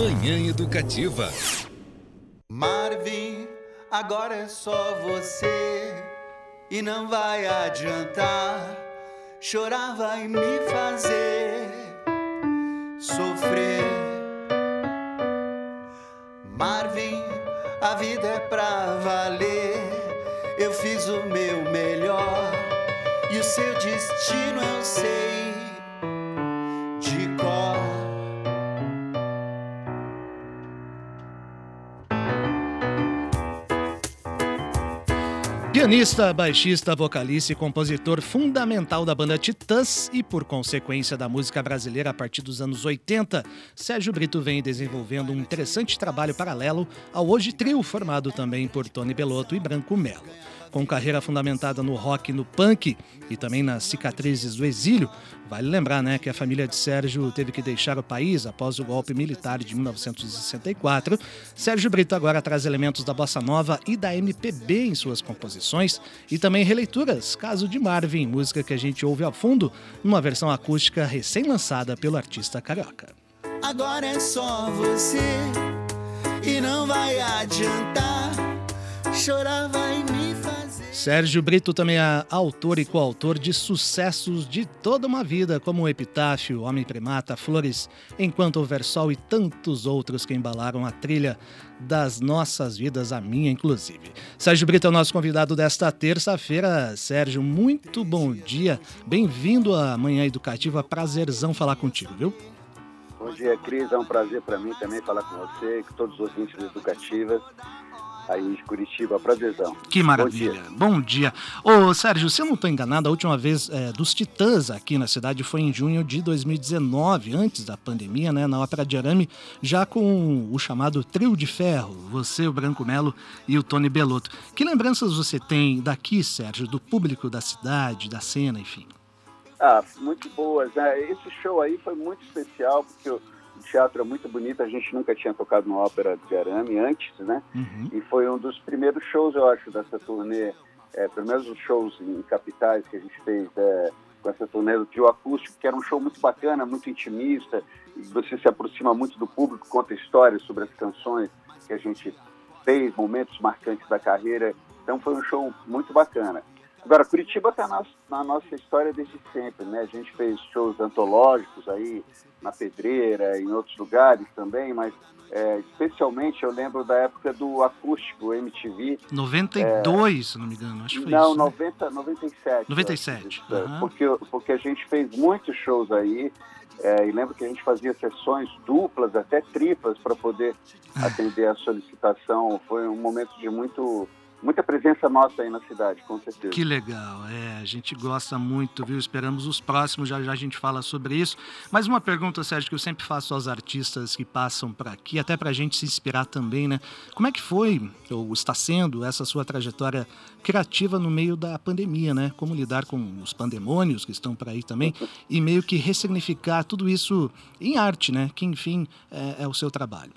Manhã Educativa. Marvin, agora é só você e não vai adiantar. Chorar vai me fazer sofrer. Marvin, a vida é pra valer. Eu fiz o meu melhor e o seu destino eu sei Pianista, baixista, vocalista e compositor fundamental da banda Titãs e, por consequência, da música brasileira a partir dos anos 80, Sérgio Brito vem desenvolvendo um interessante trabalho paralelo ao hoje trio formado também por Tony Belotto e Branco Melo. Com carreira fundamentada no rock e no punk e também nas cicatrizes do exílio, vale lembrar né, que a família de Sérgio teve que deixar o país após o golpe militar de 1964. Sérgio Brito agora traz elementos da bossa nova e da MPB em suas composições e também releituras, caso de Marvin, música que a gente ouve ao fundo, numa versão acústica recém-lançada pelo artista carioca. Agora é só você e não vai adiantar. Chorar vai me. Sérgio Brito também é autor e coautor de sucessos de toda uma vida, como Epitáfio, Homem Primata, Flores, Enquanto Houver Sol e tantos outros que embalaram a trilha das nossas vidas, a minha inclusive. Sérgio Brito é o nosso convidado desta terça-feira. Sérgio, muito bom dia. Bem-vindo à Manhã Educativa. Prazerzão falar contigo, viu? Bom dia, Cris. É um prazer para mim também falar com você, com todos os ouvintes educativas aí de Curitiba. Prazerzão. Que maravilha. Bom dia. Bom dia. Ô, Sérgio, se eu não estou enganado, a última vez é, dos Titãs aqui na cidade foi em junho de 2019, antes da pandemia, né, na Ópera de Arame, já com o chamado Trio de Ferro, você, o Branco Melo e o Tony Belotto. Que lembranças você tem daqui, Sérgio, do público da cidade, da cena, enfim? Ah, muito boas. Né? Esse show aí foi muito especial, porque eu teatro é muito bonito, a gente nunca tinha tocado no Ópera de Arame antes, né? Uhum. E foi um dos primeiros shows, eu acho, dessa turnê, é, pelo menos os shows em capitais que a gente fez é, com essa turnê do trio acústico, que era um show muito bacana, muito intimista, você se aproxima muito do público, conta histórias sobre as canções que a gente fez, momentos marcantes da carreira. Então foi um show muito bacana. Agora, Curitiba está na, na, nossa história desde sempre, né? A gente fez shows antológicos aí na Pedreira, em outros lugares também, mas é, especialmente eu lembro da época do acústico MTV. 92, é, se não me engano, acho que foi não, isso. Não, né? 90, 97. 97. uhum. porque, porque a gente fez muitos shows aí. É, e lembro que a gente fazia sessões duplas, até triplas, para poder atender a solicitação. Foi um momento de muito muita presença nossa aí na cidade, com certeza. Que legal, é, a gente gosta muito, viu? Esperamos os próximos, já já a gente fala sobre isso. Mas uma pergunta, Sérgio, que eu sempre faço aos artistas que passam por aqui, até para a gente se inspirar também, né? Como é que foi, ou está sendo, essa sua trajetória criativa no meio da pandemia, né? Como lidar com os pandemônios que estão por aí também e meio que ressignificar tudo isso em arte, né? Que, enfim, é, é o seu trabalho.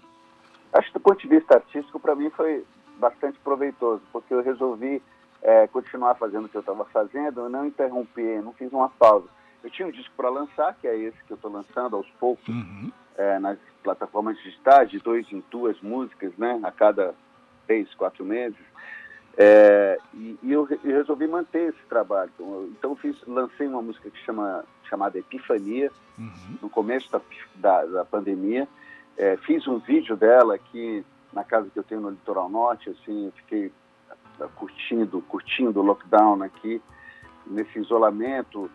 Acho que do ponto de vista artístico, para mim foi bastante proveitoso, porque eu resolvi é, continuar fazendo o que eu estava fazendo, eu não interrompi, não fiz uma pausa. Eu tinha um disco para lançar, que é esse que eu estou lançando aos poucos, uhum. é, nas plataformas digitais, de dois em duas músicas, né, a cada três, quatro meses. É, e, e eu, eu, resolvi manter esse trabalho. Então, então fiz, lancei uma música que chama, chamada Epifania, uhum. no começo da, da, da pandemia. É, fiz um vídeo dela que na casa que eu tenho no litoral norte, assim, fiquei ah, curtindo, curtindo o lockdown aqui, nesse isolamento.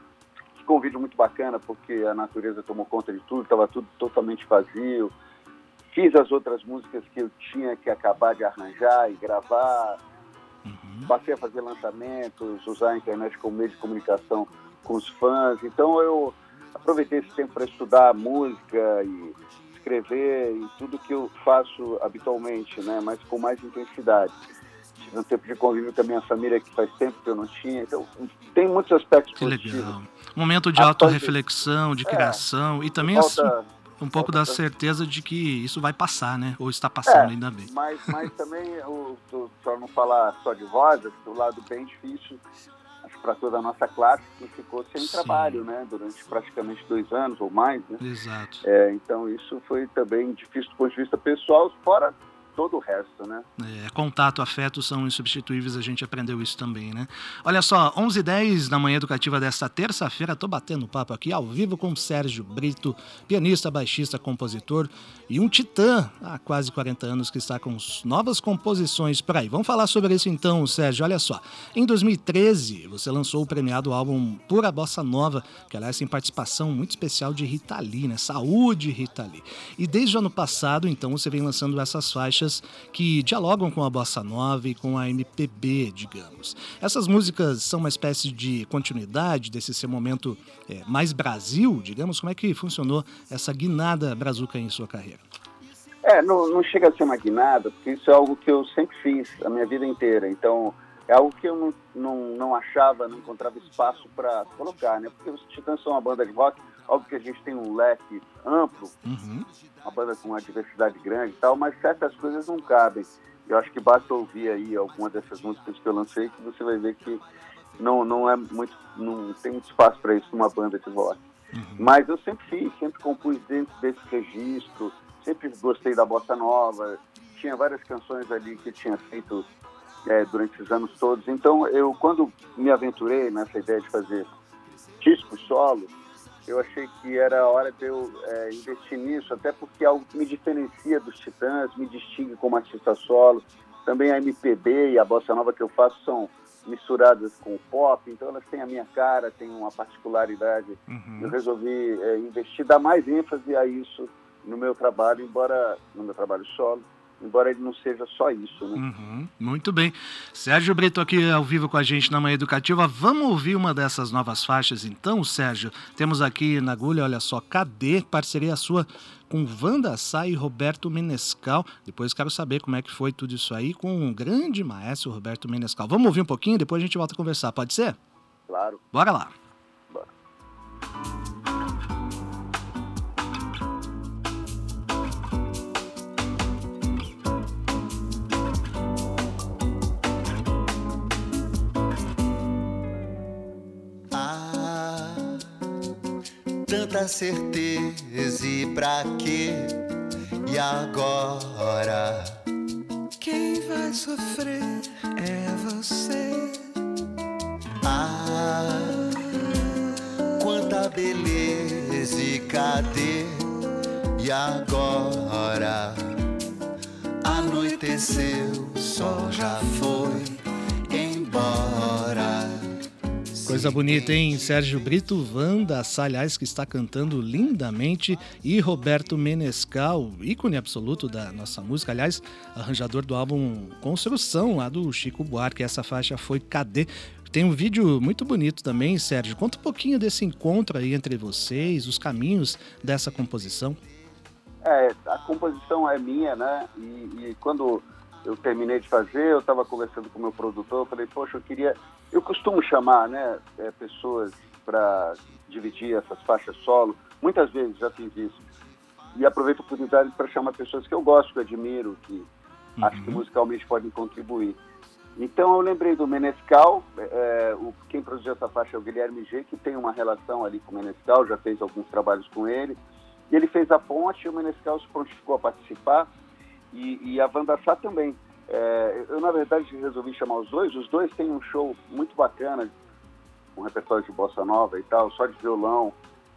Ficou um vídeo muito bacana porque a natureza tomou conta de tudo, estava tudo totalmente vazio. Fiz as outras músicas que eu tinha que acabar de arranjar e gravar. Uhum. Passei a fazer lançamentos, usar a internet como meio de comunicação com os fãs. Então eu aproveitei esse tempo para estudar música e escrever e tudo que eu faço habitualmente, né? Mas com mais intensidade. Tive um tempo de convívio com a minha família que faz tempo que eu não tinha. Então, tem muitos aspectos que positivos. Legal. Momento de autorreflexão, de é, criação é, e também assim, um pouco da certeza de que isso vai passar, né? Ou está passando, é, ainda bem. Mas, mas também, para não falar só de rosas, do lado bem difícil, para toda a nossa classe que ficou sem Sim. trabalho, né, durante praticamente dois anos ou mais, né? Exato. É, então isso foi também difícil do ponto de vista pessoal, fora todo o resto, né? É, contato, afeto são insubstituíveis, a gente aprendeu isso também, né? Olha só, 11 h 10 na manhã educativa desta terça-feira, tô batendo papo aqui ao vivo com Sérgio Brito, pianista, baixista, compositor e um titã há quase 40 anos que está com novas composições por aí. Vamos falar sobre isso então, Sérgio. Olha só, em 2013 você lançou o premiado álbum Pura Bossa Nova, que aliás tem participação muito especial de Rita Lee, né? Saúde Rita Lee. E desde o ano passado, então, você vem lançando essas faixas que dialogam com a bossa nova e com a MPB, digamos. Essas músicas são uma espécie de continuidade desse seu momento é, mais Brasil, digamos. Como é que funcionou essa guinada brazuca em sua carreira? É, não, não chega a ser uma guinada, porque isso é algo que eu sempre fiz a minha vida inteira. Então, é algo que eu não, não, não achava, não encontrava espaço para colocar, né? Porque os Titãs são uma banda de rock, óbvio que a gente tem um leque amplo, uhum. uma banda com uma diversidade grande e tal, mas certas coisas não cabem. Eu acho que basta ouvir aí alguma dessas músicas que eu lancei que você vai ver que não, não é muito, não tem muito espaço para isso numa banda de rock. Uhum. Mas eu sempre fiz, sempre compus dentro desse registro, sempre gostei da bossa nova, tinha várias canções ali que tinha feito é, durante esses anos todos. Então, eu, quando me aventurei nessa ideia de fazer disco solo, eu achei que era a hora de eu é, investir nisso, até porque é algo que me diferencia dos Titãs, me distingue como artista solo. Também a MPB e a bossa nova que eu faço são misturadas com o pop, então elas têm a minha cara, têm uma particularidade. Uhum. Eu resolvi é, investir, dar mais ênfase a isso no meu trabalho, embora no meu trabalho solo, embora ele não seja só isso. Né? Uhum, muito bem. Sérgio Brito aqui ao vivo com a gente na Manhã Educativa. Vamos ouvir uma dessas novas faixas então, Sérgio? Temos aqui na agulha, olha só, Cadê? Parceria sua com Wanda Sá e Roberto Menescal. Depois quero saber como é que foi tudo isso aí com o grande maestro Roberto Menescal. Vamos ouvir um pouquinho, depois a gente volta a conversar, pode ser? Claro. Bora lá. Tanta certeza e pra quê? E agora? Quem vai sofrer é você. Ah, quanta beleza e cadê? E agora? Anoiteceu, o sol já foi embora. Coisa bonita, hein? Sérgio Brito, Wanda Salhais, que está cantando lindamente, e Roberto Menescal, ícone absoluto da nossa música, aliás, arranjador do álbum Construção, lá do Chico Buarque. Essa faixa foi Cadê? Tem um vídeo muito bonito também, Sérgio. Conta um pouquinho desse encontro aí entre vocês, os caminhos dessa composição. É, a composição é minha, né? E, e quando eu terminei de fazer, eu estava conversando com o meu produtor, eu falei, poxa, eu queria eu costumo chamar né, é, pessoas para dividir essas faixas solo. Muitas vezes já fiz isso. E aproveito a oportunidade para chamar pessoas que eu gosto, que eu admiro, que uhum. acho que musicalmente podem contribuir. Então eu lembrei do Menescal, é, o, quem produziu essa faixa é o Guilherme G, que tem uma relação ali com o Menescal, já fez alguns trabalhos com ele. E ele fez a ponte o Menescal se prontificou a participar. E, e a Wanda Sá também. É, eu, na verdade, resolvi chamar os dois. Os dois têm um show muito bacana, um repertório de bossa nova e tal, só de violão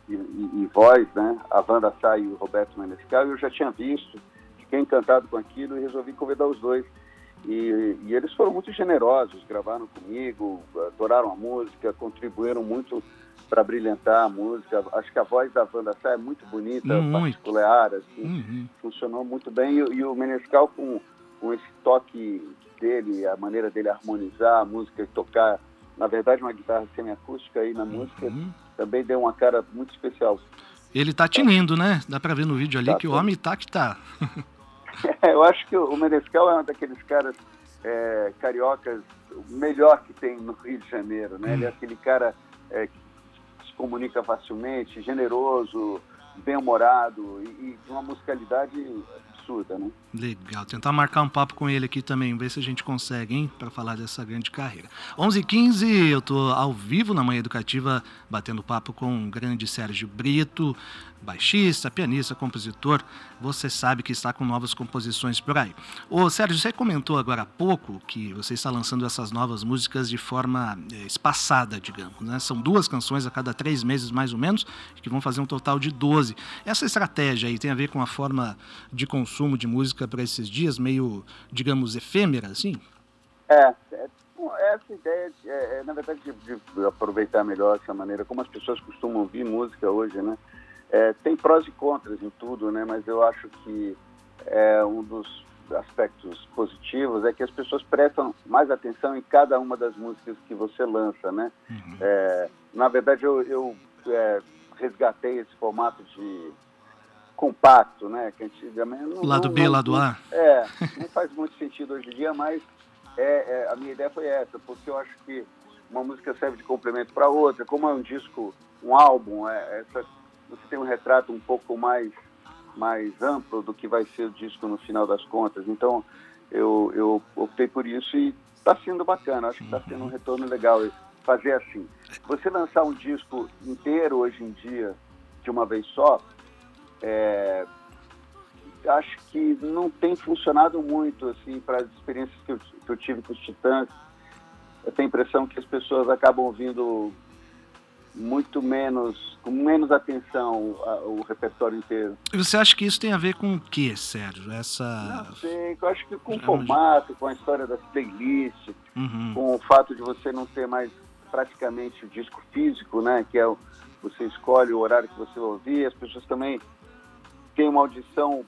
e, e, e voz, né? A Wanda Sá e o Roberto Menescal. Eu já tinha visto, fiquei encantado com aquilo e resolvi convidar os dois. E, e, eles foram muito generosos, gravaram comigo, adoraram a música, contribuíram muito para brilhantar a música. Acho que a voz da Wanda Sá é muito bonita, muito. particular, assim, uhum. funcionou muito bem. E, e o Menescal com com esse toque dele, a maneira dele harmonizar a música e tocar, na verdade, uma guitarra semiacústica aí na música, uhum. também deu uma cara muito especial. Ele tá tinindo, né? Dá pra ver no vídeo ali tá, que o homem tá que tá. é, eu acho que o Menescal é um daqueles caras é, cariocas melhor que tem no Rio de Janeiro, né? Hum. Ele é aquele cara é, que se comunica facilmente, generoso, bem-humorado e, e de uma musicalidade né? Legal, tentar marcar um papo com ele aqui também, ver se a gente consegue, hein, para falar dessa grande carreira. 11h15, eu tô ao vivo na Manhã Educativa, batendo papo com o grande Sérgio Brito, baixista, pianista, compositor, você sabe que está com novas composições por aí. Ô Sérgio, você comentou agora há pouco que você está lançando essas novas músicas de forma é, espaçada, digamos, né? São duas canções a cada três meses, mais ou menos, que vão fazer um total de 12. Essa estratégia aí tem a ver com a forma de consumo de música para esses dias, meio, digamos, efêmera, assim? É, é essa ideia, é, é, na verdade, de, de aproveitar melhor essa maneira, como as pessoas costumam ouvir música hoje, né? É, tem prós e contras em tudo, né? Mas eu acho que é, um dos aspectos positivos é que as pessoas prestam mais atenção em cada uma das músicas que você lança, né? Uhum. É, na verdade, eu, eu é, resgatei esse formato de compacto, né? Que antigamente não, lado não, B, não, lado A. É, não faz muito sentido hoje em dia, mas é, é, a minha ideia foi essa, porque eu acho que uma música serve de complemento para outra, como é um disco, um álbum, é, essa você tem um retrato um pouco mais, mais amplo do que vai ser o disco no final das contas. Então, eu, eu optei por isso e está sendo bacana. Acho que está sendo um uhum. retorno legal fazer assim. Você lançar um disco inteiro hoje em dia, de uma vez só, é, acho que não tem funcionado muito assim para as experiências que eu, que eu tive com os Titãs. Eu tenho a impressão que as pessoas acabam ouvindo muito menos, com menos atenção ao repertório inteiro. E você acha que isso tem a ver com o que, Sérgio? Essa... Não sei, eu acho que com o formato, com a história das playlists, uhum. com o fato de você não ter mais praticamente o disco físico, né? Que é o, você escolhe o horário que você vai ouvir, as pessoas também têm uma audição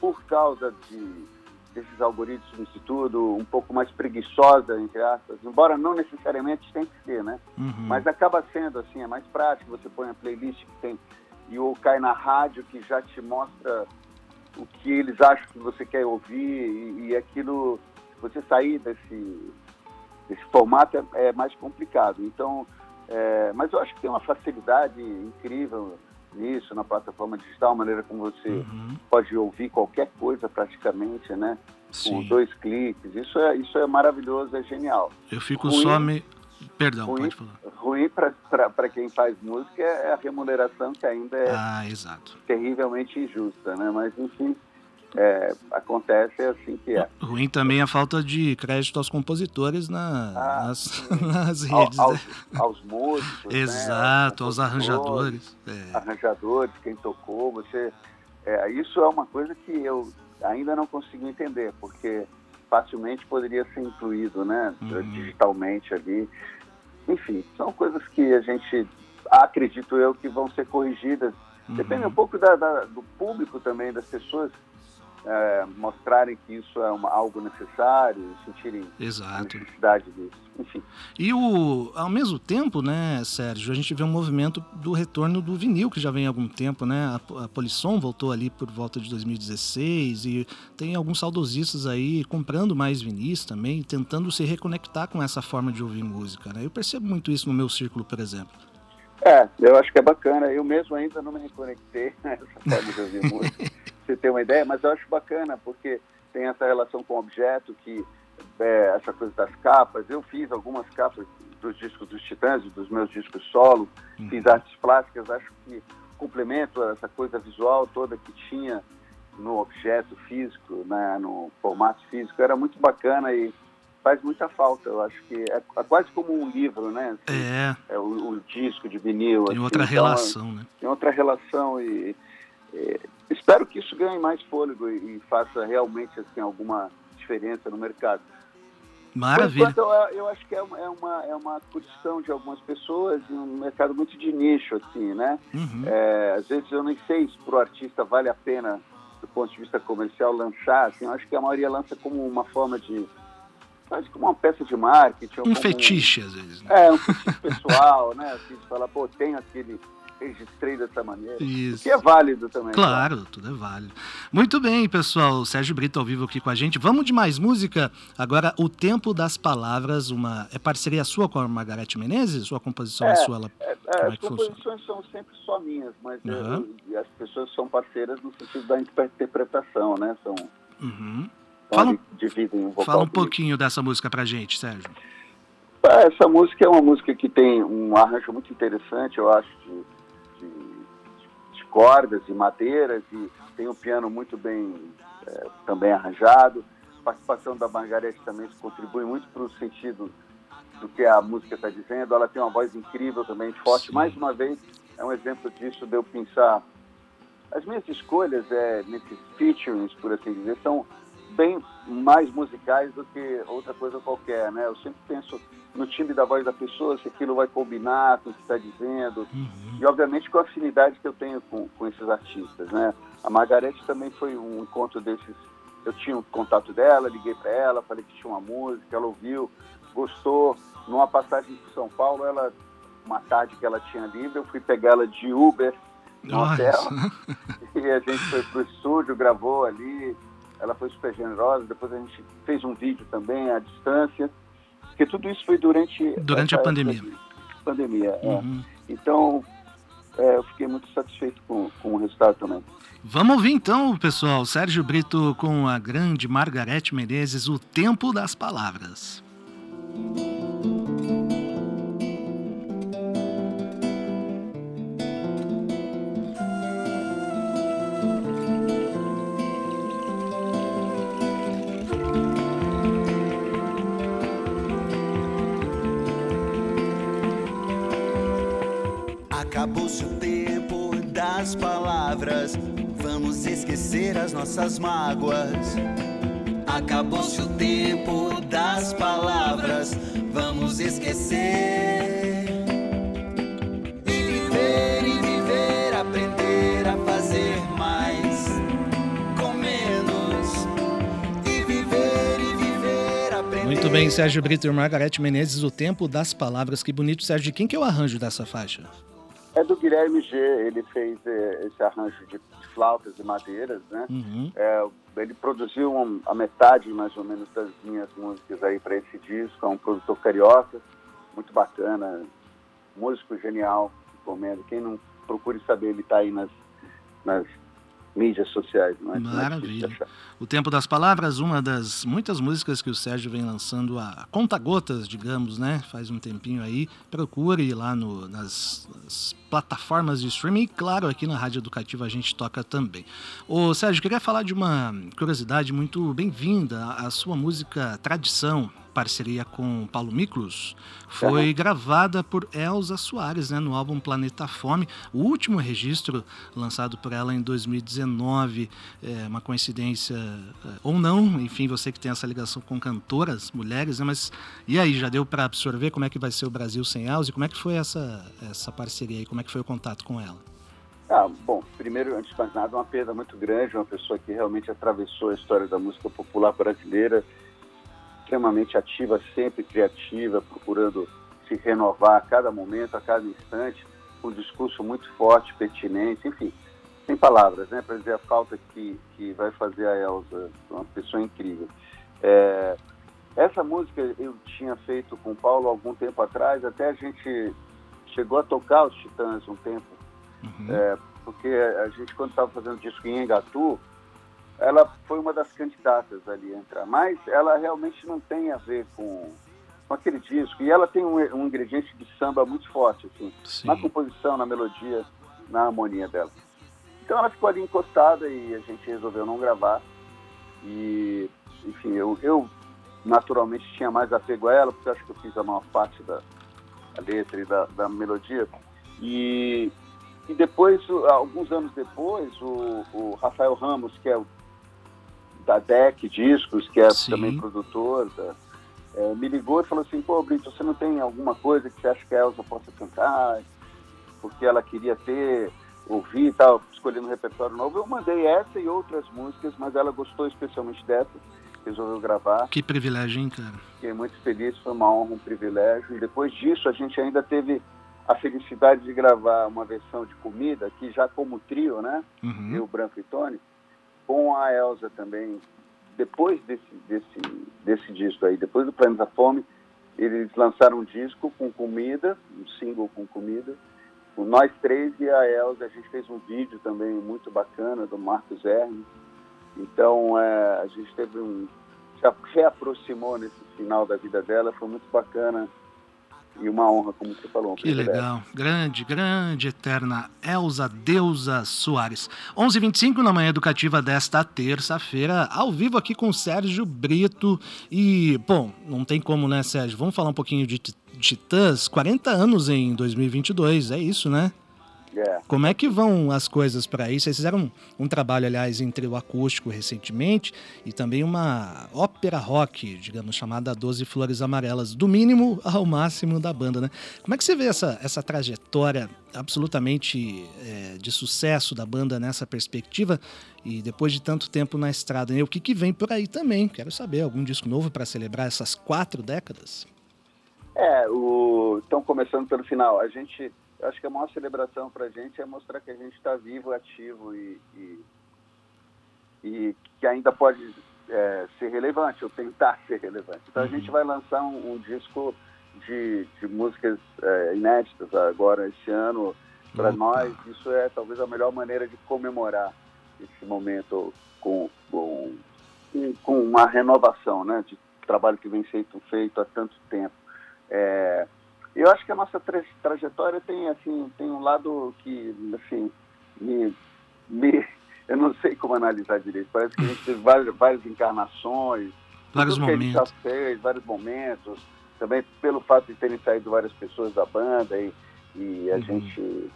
por causa de desses algoritmos e tudo, um pouco mais preguiçosa, entre aspas, embora não necessariamente tem que ser, né? Uhum. Mas acaba sendo assim, é mais prático, você põe a playlist que tem e ou cai na rádio que já te mostra o que eles acham que você quer ouvir e, e aquilo, você sair desse, desse formato é, é mais complicado. Então, é, mas eu acho que tem uma facilidade incrível nisso, na plataforma digital, a maneira como você uhum. pode ouvir qualquer coisa praticamente, né? Sim. Com dois cliques. Isso é, isso é maravilhoso, é genial. Eu fico ruim, só me. Perdão, ruim, pode falar. Ruim para quem faz música é a remuneração que ainda é ah, terrivelmente injusta, né? Mas enfim é, acontece assim que é. Ruim também a falta de crédito aos compositores na, ah, nas, nas, redes. Ao, aos, né? aos, músicos. Exato, né? aos arranjadores. É. Arranjadores, quem tocou, você. É, isso é uma coisa que eu ainda não consigo entender, porque facilmente poderia ser incluído né, uhum. digitalmente ali. Enfim, são coisas que a gente, acredito eu, que vão ser corrigidas. Uhum. Depende um pouco da, da, do público também, das pessoas é, mostrarem que isso é uma, algo necessário, sentirem Exato. a necessidade disso. Enfim. E o, ao mesmo tempo, né, Sérgio, a gente vê um movimento do retorno do vinil, que já vem há algum tempo, né? A, a Polisson voltou ali por volta de 2016 e tem alguns saudosistas aí comprando mais vinis também, tentando se reconectar com essa forma de ouvir música, né? Eu percebo muito isso no meu círculo, por exemplo. É, eu acho que é bacana. Eu mesmo ainda não me reconectei nessa forma de ouvir música você ter uma ideia, mas eu acho bacana porque tem essa relação com o objeto, que é, essa coisa das capas. Eu fiz algumas capas dos discos dos Titãs, dos meus discos solo, uhum. fiz artes plásticas, acho que complemento essa coisa visual toda que tinha no objeto físico, né, no formato físico, era muito bacana e faz muita falta. Eu acho que é, é quase como um livro, né? Assim, é. é o, o, disco de vinil. Tem assim, outra então, relação, né? Tem outra relação e, e espero que isso ganhe mais fôlego e, e faça realmente assim, alguma diferença no mercado. Maravilha. Enquanto, eu, eu, acho que é uma, é uma, é uma curtição de algumas pessoas e um mercado muito de nicho, assim, né? Uhum. É, às vezes eu nem sei se para o artista vale a pena, do ponto de vista comercial, lançar. Assim, eu acho que a maioria lança como uma forma de. quase como uma peça de marketing. Um fetiche, às vezes. Né? É, um fetiche pessoal, né? Assim, de falar, pô, tem aquele registrei dessa maneira. Isso. Que é válido também. Claro, claro, tudo é válido. Muito bem, pessoal. Sérgio Brito ao vivo aqui com a gente. Vamos de mais música? Agora, O Tempo das Palavras, uma é parceria sua com a Margarete Menezes? Sua composição é, é sua? Ela... É, é, as composições são sempre só minhas, mas uhum. eu, as pessoas são parceiras no sentido da interpretação, né? São, uhum. Fala, dividem um fala um pouquinho dessa música pra gente, Sérgio. Ah, essa música é uma música que tem um arranjo muito interessante, eu acho, de, de, de cordas e madeiras, e tem um piano muito bem é, também arranjado. A participação da Margarete também contribui muito para o sentido do que a música está dizendo. Ela tem uma voz incrível também, forte. Sim. Mais uma vez, é um exemplo disso de eu pensar. As minhas escolhas é, nesses featurings, por assim dizer, são bem mais musicais do que outra coisa qualquer, né? Eu sempre penso no timbre da voz da pessoa, se aquilo vai combinar com o que está dizendo. Uhum. E, obviamente, com a afinidade que eu tenho com, com esses artistas, né? A Margarete também foi um encontro desses. Eu tinha um contato dela, liguei para ela, falei que tinha uma música, ela ouviu, gostou. Numa passagem para São Paulo, ela, uma tarde que ela tinha livre, eu fui pegar ela de Uber no Nossa. hotel. e a gente foi pro estúdio, gravou ali. Ela foi super generosa. Depois a gente fez um vídeo também à distância. Porque tudo isso foi durante... Durante a pandemia. Pandemia, é. uhum. é. Então, é, eu fiquei muito satisfeito com, com o resultado também. Vamos ouvir então, pessoal, Sérgio Brito com a grande Margarete Menezes, O Tempo das Palavras. Acabou-se o tempo das palavras, vamos esquecer as nossas mágoas. Acabou-se o tempo das palavras, vamos esquecer. E viver e viver, aprender a fazer mais com menos. E viver e viver, aprender. Muito bem, Sérgio Brito e Margarete Menezes, o tempo das palavras. Que bonito, Sérgio. De quem que é o arranjo dessa faixa? É do Guilherme G. Ele fez é, esse arranjo de flautas e madeiras, né? Uhum. É, ele produziu um, a metade, mais ou menos, das minhas músicas aí para esse disco. É um produtor carioca, muito bacana, músico genial, recomendo. Quem não procure saber, ele está aí nas, nas mídias sociais. Não é? Maravilha. O Tempo das Palavras, uma das muitas músicas que o Sérgio vem lançando a conta-gotas, digamos, né? Faz um tempinho aí. Procure lá no, nas, nas, plataformas de streaming e, claro, aqui na Rádio Educativa a gente toca também. Ô Sérgio, queria falar de uma curiosidade muito bem-vinda. A sua música Tradição, parceria com Paulo Miklos, foi uhum. gravada por Elza Soares, né, no álbum Planeta Fome, o último registro lançado por ela em 2019, é uma coincidência é, ou não, enfim, você que tem essa ligação com cantoras, mulheres, né, mas e aí, já deu para absorver como é que vai ser o Brasil sem Elza e como é que foi essa, essa parceria aí, como é que foi o contato com ela? Ah, bom, primeiro, antes de mais nada, uma perda muito grande, uma pessoa que realmente atravessou a história da música popular brasileira, extremamente ativa, sempre criativa, procurando se renovar a cada momento, a cada instante, um discurso muito forte, pertinente, enfim, sem palavras, né, para dizer a falta que, que vai fazer a Elza, uma pessoa incrível. É, essa música eu tinha feito com o Paulo algum tempo atrás, até a gente chegou a tocar os Titãs um tempo, uhum. é, porque a gente, quando estava fazendo disco em Engatu, ela foi uma das candidatas ali a entrar, mas ela realmente não tem a ver com, com aquele disco. E ela tem um, um ingrediente de samba muito forte, assim, Sim. na composição, na melodia, na harmonia dela. Então ela ficou ali encostada e a gente resolveu não gravar. E, enfim, eu, eu naturalmente tinha mais apego a ela, porque acho que eu fiz a maior parte da letra e da, da melodia. E, e depois, alguns anos depois, o, o Rafael Ramos, que é o da DEC Discos, que é Sim. também produtor, da, é, me ligou e falou assim, pô, Brito, você não tem alguma coisa que você acha que a Elza possa cantar? Porque ela queria ter, ouvir e tal, escolhendo um repertório novo. Eu mandei essa e outras músicas, mas ela gostou especialmente dessa, resolveu gravar. Que privilégio, hein, cara? Fiquei muito feliz, foi uma honra, um privilégio. E depois disso, a gente ainda teve a felicidade de gravar uma versão de comida, aqui já como trio, né? Uhum. Eu, Branco e Tony, com a Elsa também. Depois desse, desse, desse disco aí, depois do Planos da Fome, eles lançaram um disco com comida, um single com comida, o nós três e a Elza, a gente fez um vídeo também muito bacana do Marcos Hermes. Então, é, a gente teve um. se reaproximou nesse final da vida dela, foi muito bacana e uma honra, como você falou. Que legal. Grande, grande, eterna Elza Deusa Soares. 11:25 h 25 na manhã educativa desta terça-feira, ao vivo aqui com Sérgio Brito. E, bom, não tem como, né, Sérgio? Vamos falar um pouquinho de Titãs. 40 anos em 2022, é isso, né? É. Como é que vão as coisas para isso? Vocês fizeram um, um, trabalho, aliás, entre o acústico recentemente e também uma ópera rock, digamos, chamada Doze Flores Amarelas, do mínimo ao máximo da banda, né? Como é que você vê essa, essa trajetória absolutamente é, de sucesso da banda nessa perspectiva e depois de tanto tempo na estrada? Né? O que, que vem por aí também? Quero saber, algum disco novo para celebrar essas quatro décadas? É, o... então começando pelo final, a gente eu acho que a maior celebração para a gente é mostrar que a gente está vivo, ativo e, e, e, que ainda pode é, ser relevante, ou tentar ser relevante. Então a uhum. gente vai lançar um, um disco de, de músicas é, inéditas agora esse ano. Para nós, isso é talvez a melhor maneira de comemorar esse momento com, com, com uma renovação né, de trabalho que vem sendo feito há tanto tempo. É, eu acho que a nossa tra trajetória tem assim tem um lado que assim me, me eu não sei como analisar direito. Parece que a gente teve várias, várias encarnações, vários momentos, fez, vários momentos. Também pelo fato de terem saído várias pessoas da banda e, e a uhum. gente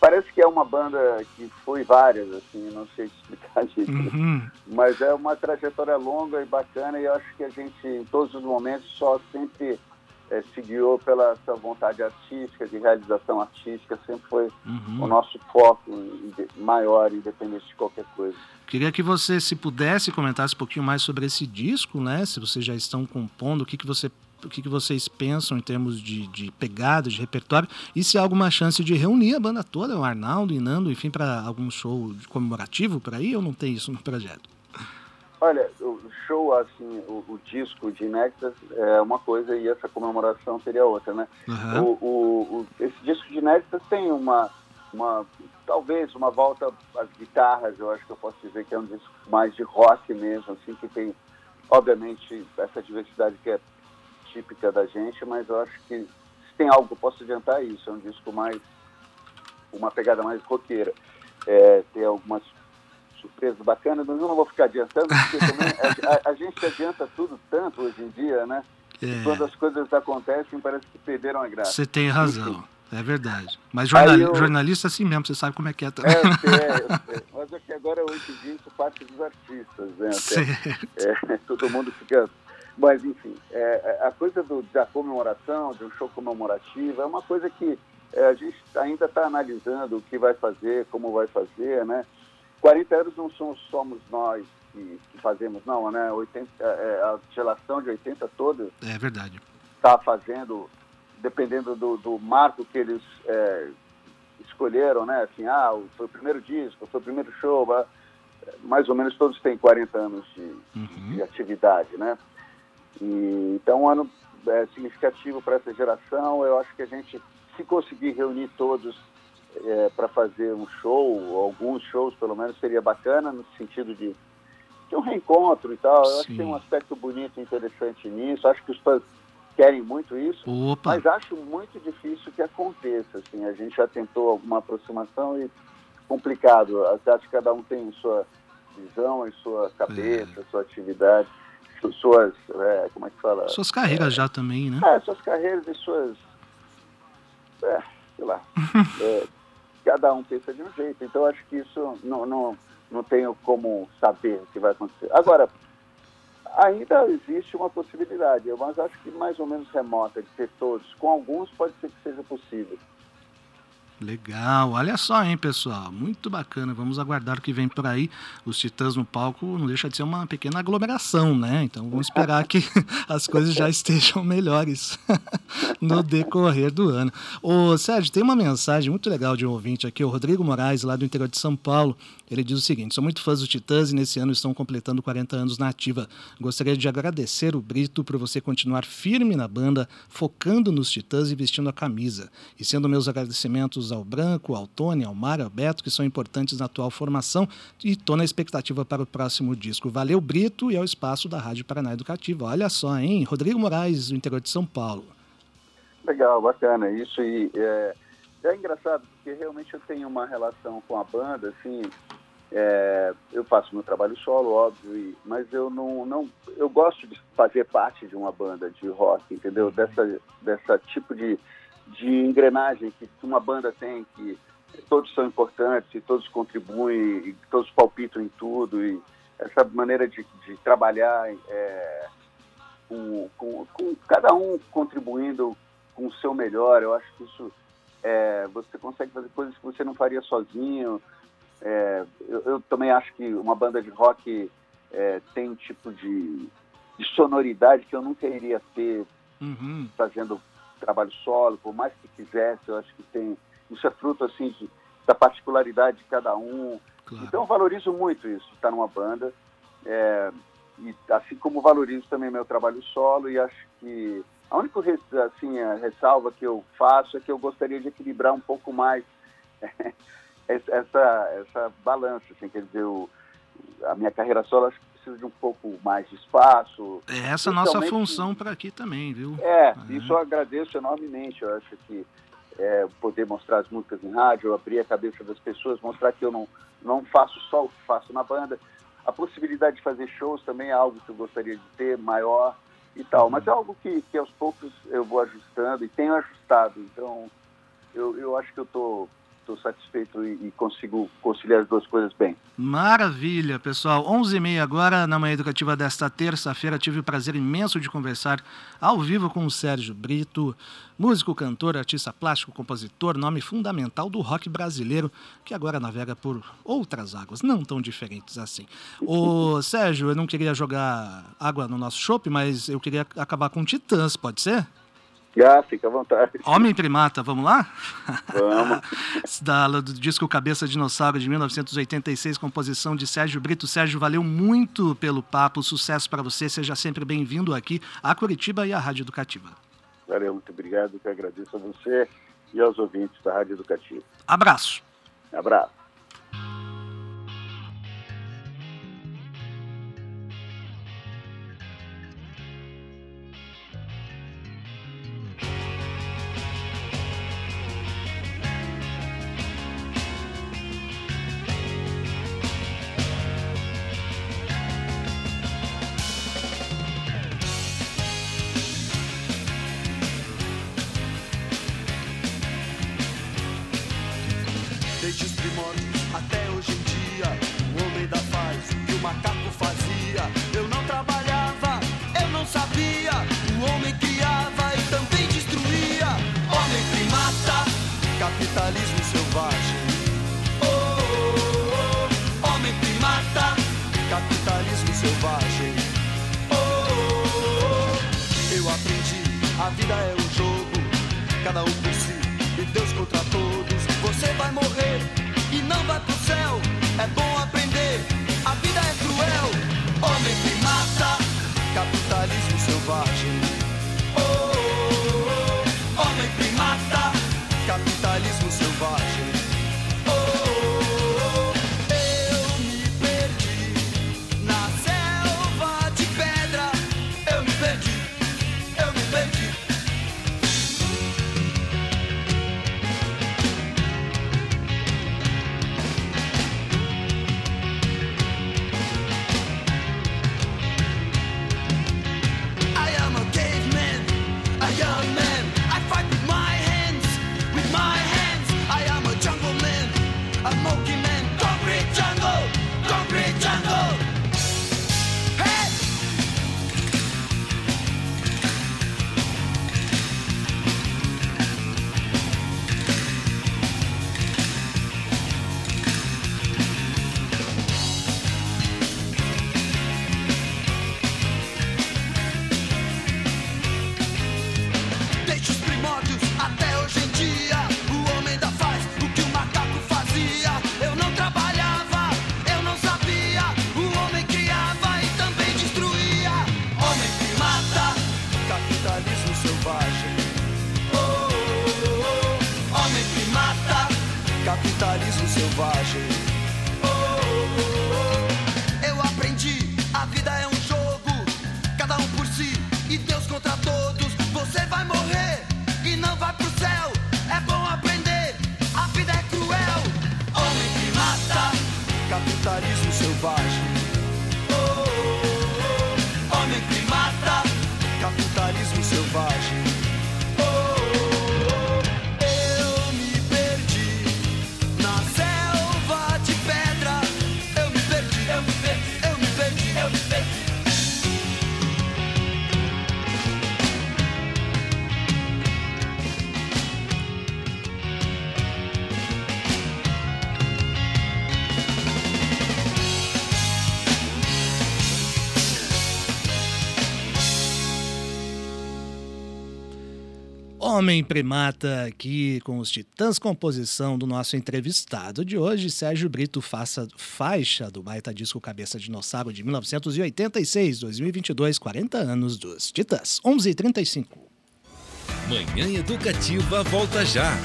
parece que é uma banda que foi várias, assim, não sei explicar disso, uhum. mas é uma trajetória longa e bacana e eu acho que a gente, em todos os momentos, só sempre é, se guiou pela essa vontade artística, de realização artística, sempre foi uhum. o nosso foco maior, independente de qualquer coisa. Queria que você, se pudesse, comentasse um pouquinho mais sobre esse disco, né? Se vocês já estão compondo, o que, que você o que, que vocês pensam em termos de, de pegada, de repertório, e se há alguma chance de reunir a banda toda, o Arnaldo e Nando, enfim, para algum show comemorativo por aí, ou não tem isso no projeto? Olha, o show, assim, o, o, disco de Inéditas é uma coisa e essa comemoração seria outra, né? Uhum. O, o, esse disco de Inéditas tem uma, uma, talvez uma volta às guitarras, eu acho que eu posso dizer que é um disco mais de rock mesmo, assim, que tem, obviamente, essa diversidade que é típica da gente, mas eu acho que se tem algo que eu posso adiantar é isso, é um disco mais, uma pegada mais roqueira. É, tem algumas surpresas bacanas, mas eu não vou ficar adiantando, porque também a, a, a gente adianta tudo tanto hoje em dia, né? É. Quando as coisas acontecem, parece que perderam a graça. Você tem razão. Enfim. É verdade. Mas jornal, eu... jornalista é assim mesmo, você sabe como é que é também. É, é, é, mas é que agora hoje em dia isso parte dos artistas, né? Certo. É, todo mundo fica. Mas, enfim, é, é, a coisa do, da comemoração, de um show comemorativo, é uma coisa que a gente ainda está analisando o que vai fazer, como vai fazer, né? 40 anos não somos, somos nós que, que, fazemos, não, né? 80, é, é, a geração de 80 toda. É verdade. Está fazendo, dependendo do, do, marco que eles é, escolheram, né? Assim, ah, foi o primeiro disco, foi o primeiro show, mais ou menos todos têm 40 anos de, uhum. de atividade, né? E, então, um ano é, significativo para essa geração. Eu acho que a gente, se conseguir reunir todos é, para fazer um show, alguns shows pelo menos, seria bacana no sentido de, de um reencontro e tal. Eu acho que tem um aspecto bonito e interessante nisso. Acho que os fãs querem muito isso, Opa. mas acho muito difícil que aconteça. Assim, a gente já tentou alguma aproximação e complicado. Acho que cada um tem sua visão, sua cabeça, é. sua atividade, suas, é, como é que fala? Suas carreiras já também, né? É, suas carreiras e suas, é, sei lá, cada um pensa de um jeito. Então, acho que isso não, não, não tenho como saber o que vai acontecer. Agora, ainda existe uma possibilidade, mas acho que mais ou menos remota de ter todos. Com alguns pode ser que seja possível. Legal, olha só, hein, pessoal? Muito bacana. Vamos aguardar o que vem por aí. Os Titãs no palco não deixa de ser uma pequena aglomeração, né? Então vamos esperar que as coisas já estejam melhores no decorrer do ano. Ô, Sérgio, tem uma mensagem muito legal de um ouvinte aqui, o Rodrigo Moraes, lá do interior de São Paulo. Ele diz o seguinte: sou muito fãs dos Titãs e nesse ano estão completando 40 anos na ativa. Gostaria de agradecer o Brito por você continuar firme na banda, focando nos Titãs e vestindo a camisa. E sendo meus agradecimentos ao Branco, ao Tony, ao Mário, ao Beto, que são importantes na atual formação, e estou na expectativa para o próximo disco. Valeu, Brito, e ao espaço da Rádio Paraná Educativa. Olha só, hein? Rodrigo Moraes, do interior de São Paulo. Legal, bacana. Isso e é, é engraçado, porque realmente eu tenho uma relação com a banda, assim, é, eu faço meu trabalho solo, óbvio, mas eu não, não, eu gosto de fazer parte de uma banda de rock, entendeu? Dessa, dessa tipo de, de engrenagem que uma banda tem, que todos são importantes e todos contribuem, e todos palpitam em tudo, e essa maneira de, de trabalhar é, com, com, com, cada um contribuindo com o seu melhor, eu acho que isso é, você consegue fazer coisas que você não faria sozinho. É, eu, eu, também acho que uma banda de rock é, tem um tipo de, de, sonoridade que eu nunca iria ter uhum. fazendo trabalho solo, por mais que quisesse, eu acho que tem. Isso é fruto assim de, da particularidade de cada um. Claro. Então eu valorizo muito isso, estar numa banda. É, e assim como valorizo também meu trabalho solo e acho que a única assim, a ressalva que eu faço é que eu gostaria de equilibrar um pouco mais essa, essa balança, assim, quer dizer, o, a minha carreira solo acho precisa de um pouco mais de espaço. É essa nossa função para aqui também, viu? É, é, isso eu agradeço enormemente. Eu acho que é, poder mostrar as músicas em rádio, abrir a cabeça das pessoas, mostrar que eu não, não faço só o que faço na banda. A possibilidade de fazer shows também é algo que eu gostaria de ter maior e tal, mas é algo que, que aos poucos eu vou ajustando e tenho ajustado. Então, eu, eu acho que eu estou estou satisfeito e, e, consigo conciliar as duas coisas bem. Maravilha, pessoal. 11h30 agora, na Manhã Educativa desta terça-feira, tive o prazer imenso de conversar ao vivo com o Sérgio Brito, músico, cantor, artista plástico, compositor, nome fundamental do rock brasileiro, que agora navega por outras águas, não tão diferentes assim. Ô, Sérgio, eu não queria jogar água no nosso chopp, mas eu queria acabar com Titãs, pode ser? Ah, fica à vontade. Homem Primata, vamos lá? Vamos. da, do disco Cabeça Dinossauro de 1986, composição de Sérgio Brito. Sérgio, valeu muito pelo papo, sucesso para você, seja sempre bem-vindo aqui a Curitiba e à Rádio Educativa. Valeu, muito obrigado, que agradeço a você e aos ouvintes da Rádio Educativa. Abraço. Abraço. vida é um jogo, cada um por si e Deus contra todos. Você vai morrer e não vai pro céu. É bom capitalismo selvagem. Oh, oh, oh, oh. homem capitalismo selvagem. Homem Primata aqui com os Titãs Composição do nosso entrevistado de hoje, Sérgio Brito, faça faixa do baita disco Cabeça Dinossauro de 1986, 2022, 40 anos dos Titãs. 11h35. Manhã Educativa volta já.